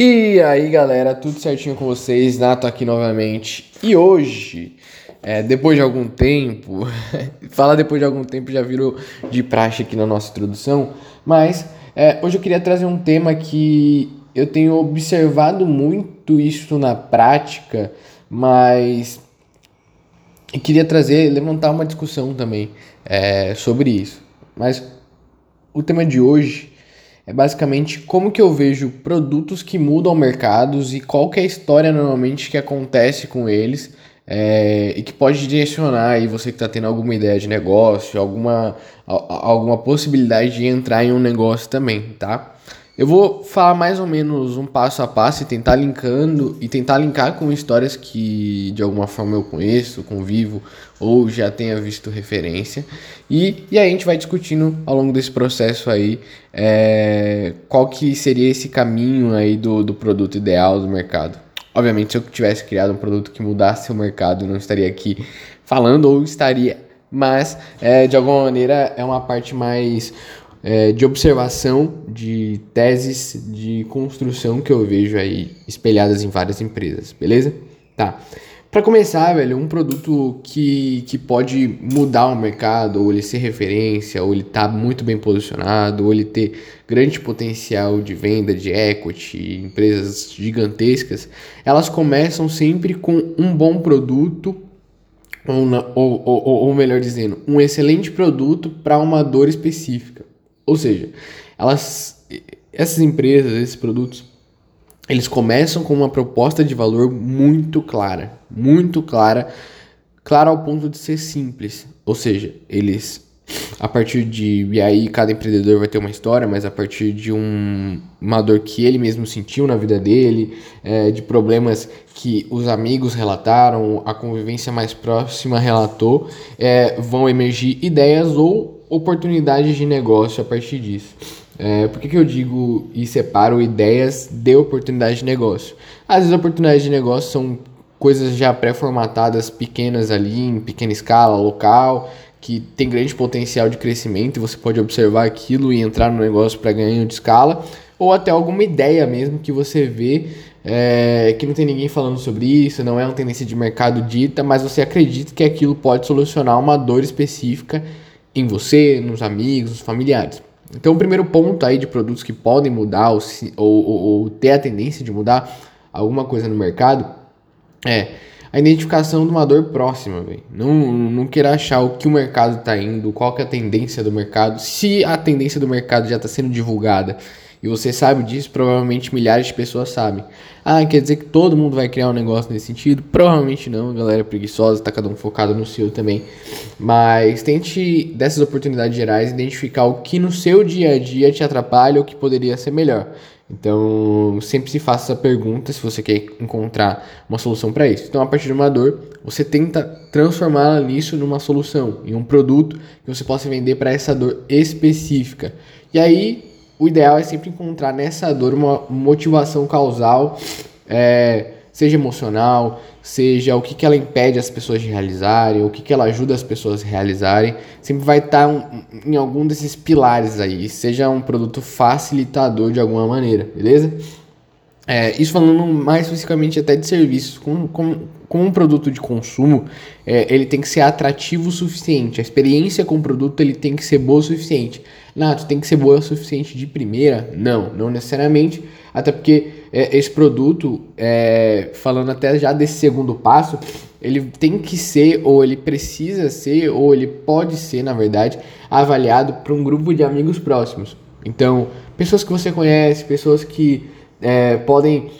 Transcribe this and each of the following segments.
E aí galera, tudo certinho com vocês? Nato aqui novamente. E hoje, é, depois de algum tempo, falar depois de algum tempo já virou de praxe aqui na nossa introdução, mas é, hoje eu queria trazer um tema que eu tenho observado muito isso na prática, mas eu queria trazer, levantar uma discussão também é, sobre isso. Mas o tema de hoje é basicamente como que eu vejo produtos que mudam mercados e qual que é a história normalmente que acontece com eles é, e que pode direcionar aí você que está tendo alguma ideia de negócio, alguma, alguma possibilidade de entrar em um negócio também, tá? Eu vou falar mais ou menos um passo a passo e tentar linkando e tentar linkar com histórias que de alguma forma eu conheço, convivo ou já tenha visto referência. E, e aí a gente vai discutindo ao longo desse processo aí é, qual que seria esse caminho aí do, do produto ideal do mercado. Obviamente, se eu tivesse criado um produto que mudasse o mercado, não estaria aqui falando ou estaria, mas é, de alguma maneira é uma parte mais é, de observação de teses de construção que eu vejo aí espelhadas em várias empresas, beleza? Tá. Para começar, velho, um produto que, que pode mudar o mercado, ou ele ser referência, ou ele tá muito bem posicionado, ou ele ter grande potencial de venda, de equity, empresas gigantescas, elas começam sempre com um bom produto, ou, ou, ou, ou melhor dizendo, um excelente produto para uma dor específica. Ou seja, elas, essas empresas, esses produtos, eles começam com uma proposta de valor muito clara, muito clara, clara ao ponto de ser simples. Ou seja, eles a partir de e aí cada empreendedor vai ter uma história, mas a partir de um, uma dor que ele mesmo sentiu na vida dele, é, de problemas que os amigos relataram, a convivência mais próxima relatou, é, vão emergir ideias ou oportunidades de negócio a partir disso. É, por que, que eu digo e separo ideias de oportunidades de negócio? Às vezes, oportunidades de negócio são coisas já pré-formatadas, pequenas ali, em pequena escala, local, que tem grande potencial de crescimento e você pode observar aquilo e entrar no negócio para ganhar de escala, ou até alguma ideia mesmo que você vê é, que não tem ninguém falando sobre isso, não é uma tendência de mercado dita, mas você acredita que aquilo pode solucionar uma dor específica em você, nos amigos, nos familiares. Então, o primeiro ponto aí de produtos que podem mudar ou, ou, ou, ter a tendência de mudar alguma coisa no mercado é a identificação de uma dor próxima. Não, não queira achar o que o mercado está indo, qual que é a tendência do mercado. Se a tendência do mercado já está sendo divulgada e você sabe disso, provavelmente milhares de pessoas sabem. Ah, quer dizer que todo mundo vai criar um negócio nesse sentido? Provavelmente não, a galera é preguiçosa, tá cada um focado no seu também. Mas tente, dessas oportunidades gerais, identificar o que no seu dia a dia te atrapalha ou que poderia ser melhor. Então, sempre se faça essa pergunta se você quer encontrar uma solução para isso. Então, a partir de uma dor, você tenta transformá-la nisso numa solução, em um produto que você possa vender para essa dor específica. E aí, o ideal é sempre encontrar nessa dor uma motivação causal, é, seja emocional, seja o que, que ela impede as pessoas de realizarem, o que, que ela ajuda as pessoas a realizarem, sempre vai estar tá um, em algum desses pilares aí, seja um produto facilitador de alguma maneira, beleza? É, isso falando mais especificamente até de serviços, com, com, com um produto de consumo, é, ele tem que ser atrativo o suficiente. A experiência com o produto ele tem que ser boa o suficiente. Nato, tem que ser boa o suficiente de primeira? Não, não necessariamente. Até porque é, esse produto, é, falando até já desse segundo passo, ele tem que ser, ou ele precisa ser, ou ele pode ser, na verdade, avaliado por um grupo de amigos próximos. Então, pessoas que você conhece, pessoas que é, podem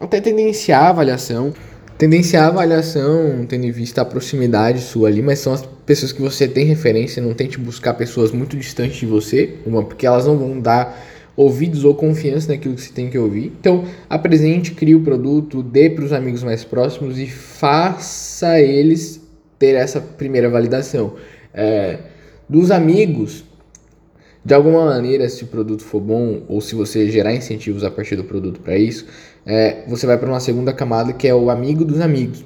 até tendenciar a avaliação. Tendenciar a avaliação, tendo em vista a proximidade sua ali, mas são as pessoas que você tem referência, não tente buscar pessoas muito distantes de você, uma, porque elas não vão dar ouvidos ou confiança naquilo que você tem que ouvir. Então, apresente, crie o produto, dê para os amigos mais próximos e faça eles ter essa primeira validação. É, dos amigos, de alguma maneira, se o produto for bom ou se você gerar incentivos a partir do produto para isso, é, você vai para uma segunda camada que é o amigo dos amigos.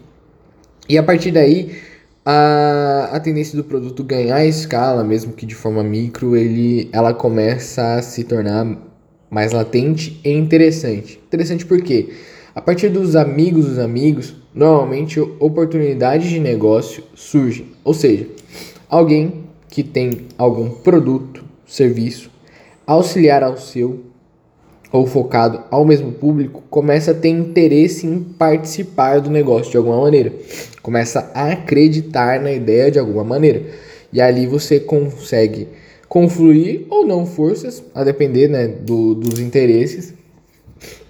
E a partir daí, a, a tendência do produto ganhar escala, mesmo que de forma micro, ele, ela começa a se tornar mais latente e interessante. Interessante porque a partir dos amigos dos amigos, normalmente oportunidades de negócio surgem. Ou seja, alguém que tem algum produto, serviço auxiliar ao seu ou focado ao mesmo público, começa a ter interesse em participar do negócio de alguma maneira, começa a acreditar na ideia de alguma maneira. E ali você consegue confluir ou não forças, a depender né, do, dos interesses,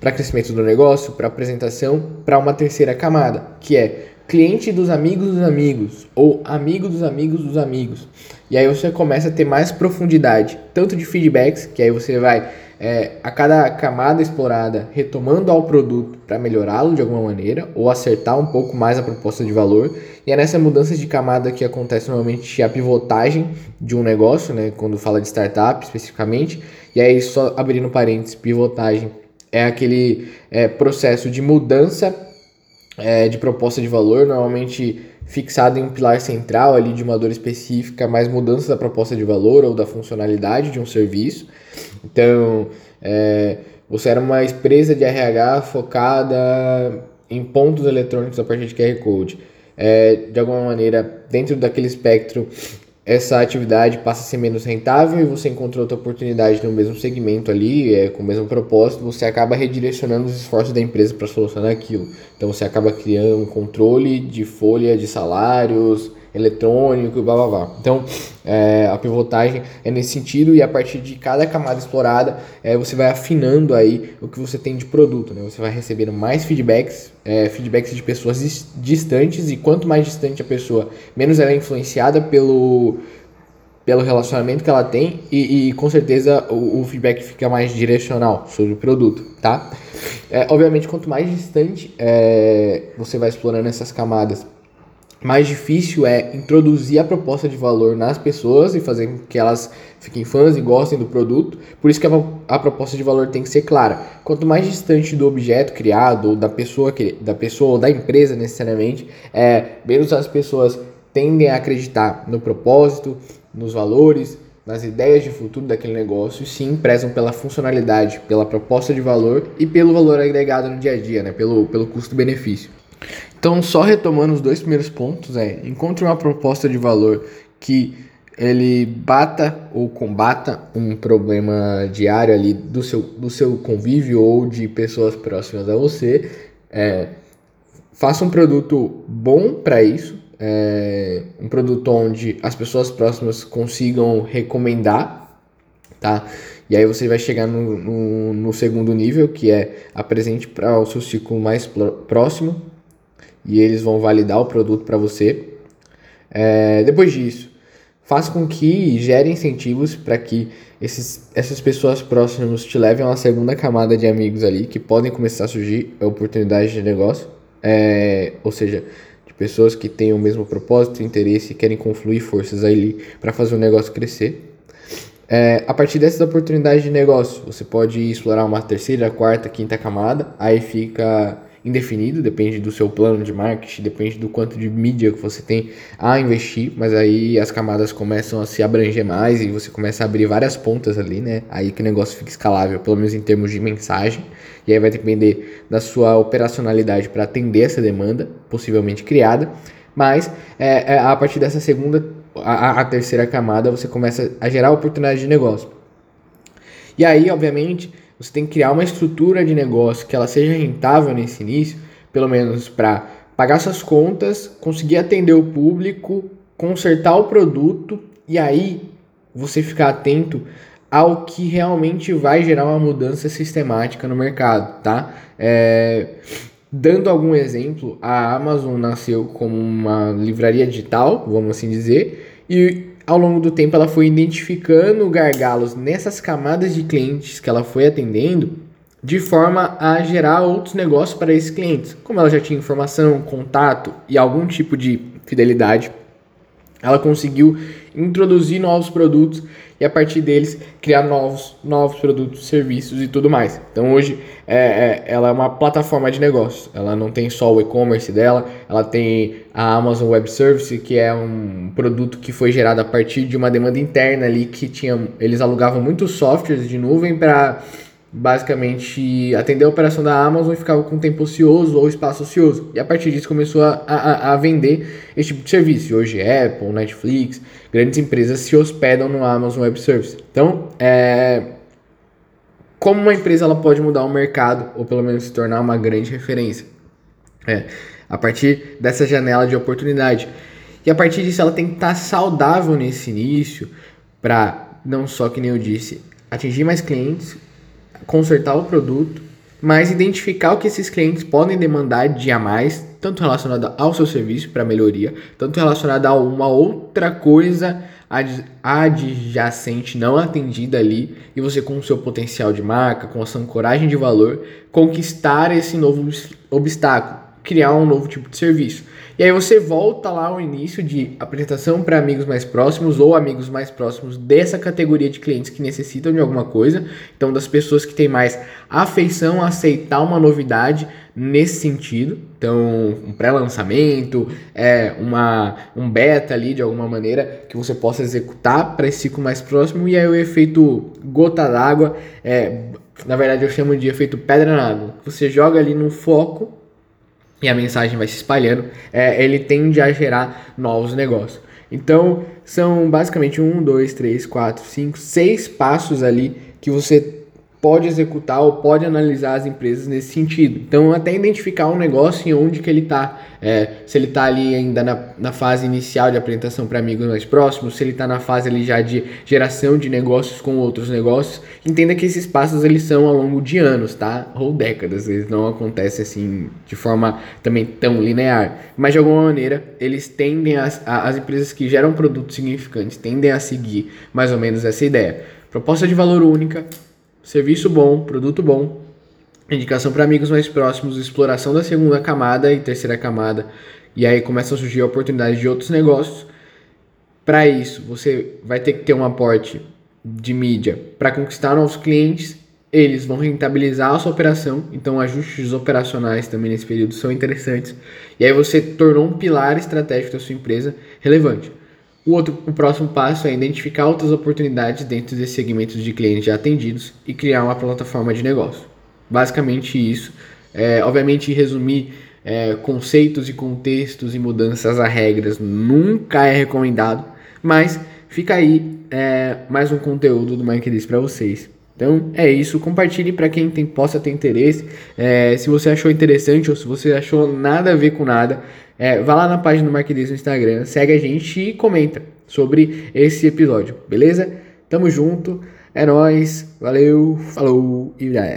para crescimento do negócio, para apresentação, para uma terceira camada, que é cliente dos amigos dos amigos ou amigo dos amigos dos amigos. E aí você começa a ter mais profundidade, tanto de feedbacks, que aí você vai é, a cada camada explorada retomando ao produto para melhorá-lo de alguma maneira ou acertar um pouco mais a proposta de valor. E é nessa mudança de camada que acontece normalmente a pivotagem de um negócio, né, quando fala de startup especificamente. E aí, só abrindo parênteses, pivotagem é aquele é, processo de mudança é, de proposta de valor, normalmente fixado em um pilar central ali de uma dor específica, mais mudança da proposta de valor ou da funcionalidade de um serviço. Então, é, você era uma empresa de RH focada em pontos eletrônicos a partir de QR Code. É, de alguma maneira, dentro daquele espectro, essa atividade passa a ser menos rentável e você encontra outra oportunidade no mesmo segmento ali, é, com o mesmo propósito, você acaba redirecionando os esforços da empresa para solucionar aquilo. Então você acaba criando um controle de folha de salários, eletrônico e blá blá blá. Então, é, a pivotagem é nesse sentido e a partir de cada camada explorada, é, você vai afinando aí o que você tem de produto, né? Você vai recebendo mais feedbacks, é, feedbacks de pessoas distantes e quanto mais distante a pessoa, menos ela é influenciada pelo pelo relacionamento que ela tem e, e com certeza o, o, feedback fica mais direcional sobre o produto, tá? É, obviamente, quanto mais distante é, você vai explorando essas camadas mais difícil é introduzir a proposta de valor nas pessoas e fazer com que elas fiquem fãs e gostem do produto. Por isso que a, a proposta de valor tem que ser clara. Quanto mais distante do objeto criado, ou da pessoa, que, da pessoa ou da empresa necessariamente, é, menos as pessoas tendem a acreditar no propósito, nos valores, nas ideias de futuro daquele negócio, sim prezam pela funcionalidade, pela proposta de valor e pelo valor agregado no dia a dia, né? pelo, pelo custo-benefício. Então, só retomando os dois primeiros pontos, é encontre uma proposta de valor que ele bata ou combata um problema diário ali do seu, do seu convívio ou de pessoas próximas a você. É, faça um produto bom para isso, é, um produto onde as pessoas próximas consigam recomendar, tá? E aí você vai chegar no, no, no segundo nível, que é apresente para o seu ciclo mais próximo, e eles vão validar o produto para você. É, depois disso, faça com que gere incentivos para que esses, essas pessoas próximas te levem a uma segunda camada de amigos ali, que podem começar a surgir oportunidades de negócio, é, ou seja, de pessoas que têm o mesmo propósito, interesse e querem confluir forças ali para fazer o negócio crescer. É, a partir dessas oportunidades de negócio, você pode explorar uma terceira, quarta, quinta camada, aí fica indefinido, depende do seu plano de marketing, depende do quanto de mídia que você tem a investir, mas aí as camadas começam a se abranger mais e você começa a abrir várias pontas ali, né? Aí que o negócio fica escalável, pelo menos em termos de mensagem, e aí vai depender da sua operacionalidade para atender essa demanda, possivelmente criada, mas é, é, a partir dessa segunda, a, a terceira camada, você começa a gerar oportunidade de negócio. E aí, obviamente, você tem que criar uma estrutura de negócio que ela seja rentável nesse início, pelo menos para pagar suas contas, conseguir atender o público, consertar o produto e aí você ficar atento ao que realmente vai gerar uma mudança sistemática no mercado, tá? É, dando algum exemplo, a Amazon nasceu como uma livraria digital, vamos assim dizer, e ao longo do tempo ela foi identificando gargalos nessas camadas de clientes que ela foi atendendo, de forma a gerar outros negócios para esses clientes. Como ela já tinha informação, contato e algum tipo de fidelidade, ela conseguiu introduzir novos produtos e a partir deles criar novos, novos produtos, serviços e tudo mais. Então hoje é, é, ela é uma plataforma de negócios. Ela não tem só o e-commerce dela, ela tem a Amazon Web Service, que é um produto que foi gerado a partir de uma demanda interna ali que tinha. Eles alugavam muitos softwares de nuvem para basicamente atender a operação da Amazon e ficava com tempo ocioso ou espaço ocioso. E a partir disso começou a, a, a vender esse tipo de serviço. Hoje Apple, Netflix, grandes empresas se hospedam no Amazon Web Service. Então, é, como uma empresa ela pode mudar o mercado ou pelo menos se tornar uma grande referência? É, a partir dessa janela de oportunidade. E a partir disso ela tem que estar saudável nesse início para não só que nem eu disse, atingir mais clientes, consertar o produto, mas identificar o que esses clientes podem demandar de a mais, tanto relacionado ao seu serviço para melhoria, tanto relacionado a uma outra coisa adjacente não atendida ali e você com o seu potencial de marca, com a sua ancoragem de valor, conquistar esse novo obstáculo, criar um novo tipo de serviço. E aí você volta lá ao início de apresentação para amigos mais próximos ou amigos mais próximos dessa categoria de clientes que necessitam de alguma coisa. Então, das pessoas que têm mais afeição a aceitar uma novidade nesse sentido. Então, um pré-lançamento, é uma um beta ali de alguma maneira que você possa executar para esse ciclo mais próximo e aí o efeito gota d'água é na verdade eu chamo de efeito pedra na água. Você joga ali no foco e a mensagem vai se espalhando, é, ele tende a gerar novos negócios. Então, são basicamente um, dois, três, quatro, cinco, seis passos ali que você pode executar ou pode analisar as empresas nesse sentido. Então, até identificar um negócio e onde que ele está. É, se ele está ali ainda na, na fase inicial de apresentação para amigos mais próximos, se ele está na fase ali já de geração de negócios com outros negócios. Entenda que esses passos eles são ao longo de anos, tá? Ou décadas. Eles não acontecem assim de forma também tão linear. Mas de alguma maneira, eles tendem a, a as empresas que geram produtos significantes tendem a seguir mais ou menos essa ideia. Proposta de valor única, serviço bom, produto bom, indicação para amigos mais próximos, exploração da segunda camada e terceira camada, e aí começam a surgir oportunidades de outros negócios. Para isso, você vai ter que ter um aporte de mídia para conquistar novos clientes. Eles vão rentabilizar a sua operação, então ajustes operacionais também nesse período são interessantes. E aí você tornou um pilar estratégico da sua empresa relevante. O, outro, o próximo passo é identificar outras oportunidades dentro desses segmentos de clientes já atendidos e criar uma plataforma de negócio. Basicamente isso. É, obviamente, resumir é, conceitos e contextos e mudanças a regras nunca é recomendado, mas fica aí é, mais um conteúdo do Mike para vocês. Então é isso, compartilhe para quem tem, possa ter interesse. É, se você achou interessante ou se você achou nada a ver com nada, é, vá lá na página do Marquinhos no Instagram, segue a gente e comenta sobre esse episódio, beleza? Tamo junto, é nóis, valeu, falou e já é.